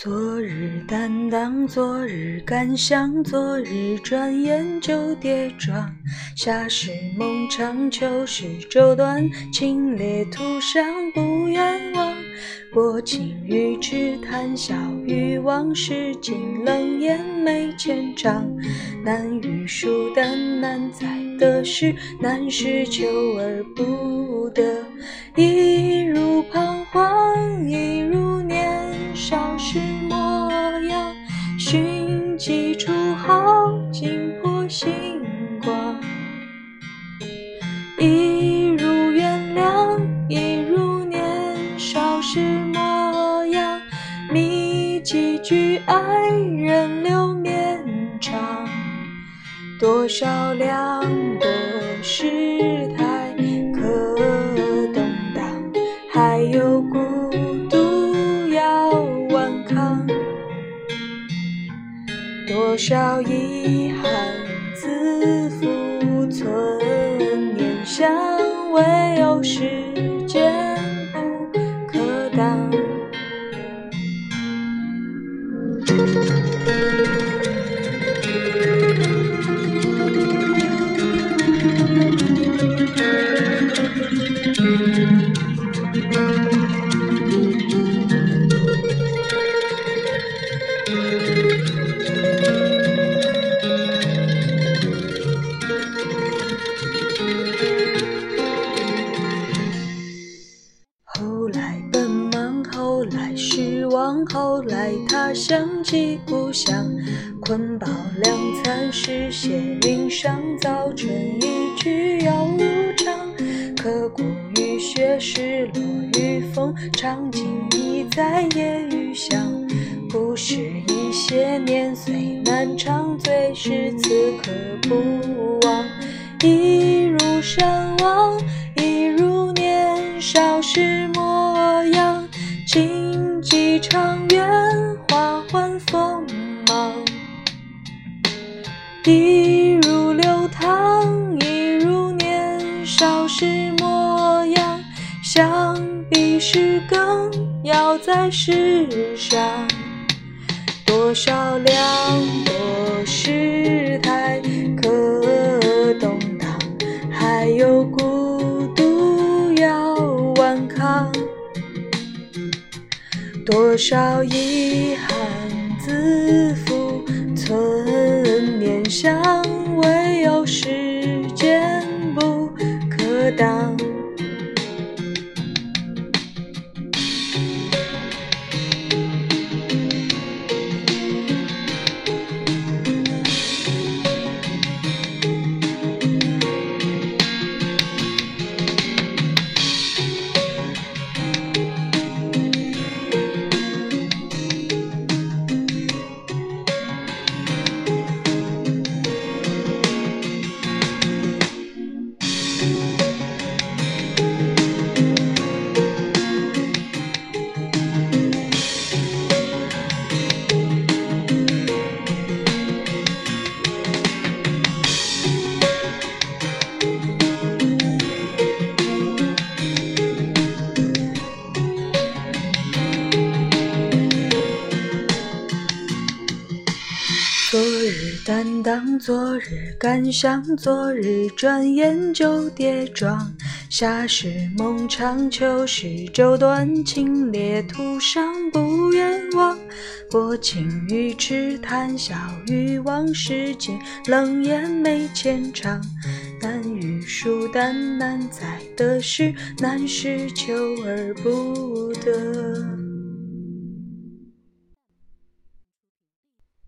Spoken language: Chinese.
昨日担当，昨日感想，昨日转眼就跌撞。夏时梦长，秋时昼短，清冽途上不远望。薄情于痴，谈笑于往事，尽冷眼眉千丈。难遇疏淡，难在得失，难是求而不得。一如彷徨，光，一如原谅，一如年少时模样。觅几句爱人留绵长，多少凉，薄世态可动荡，还有孤独要顽抗。多少遗憾自负，存念想，唯有时间不可挡。来奔忙后来失望，后来，他想起故乡，捆绑两餐，诗写云上，早春一去又如常。刻骨雨雪，失落与风，场景已在夜雨响。不是一些年岁难长，最是此刻不忘。一如山望，几长远，花换锋芒。一如流淌，一如年少时模样。想必是更要在世上。多少凉，薄世态，可动荡，还有孤多少遗憾自负，存念想，唯有时间不可挡。昨日担当，昨日感想，昨日转眼就跌撞。夏时梦长，秋时舟短，清冽途上不远望。薄情于痴，谈笑于往事，尽冷眼眉浅唱。难遇疏淡，难在得失，难是求而不得。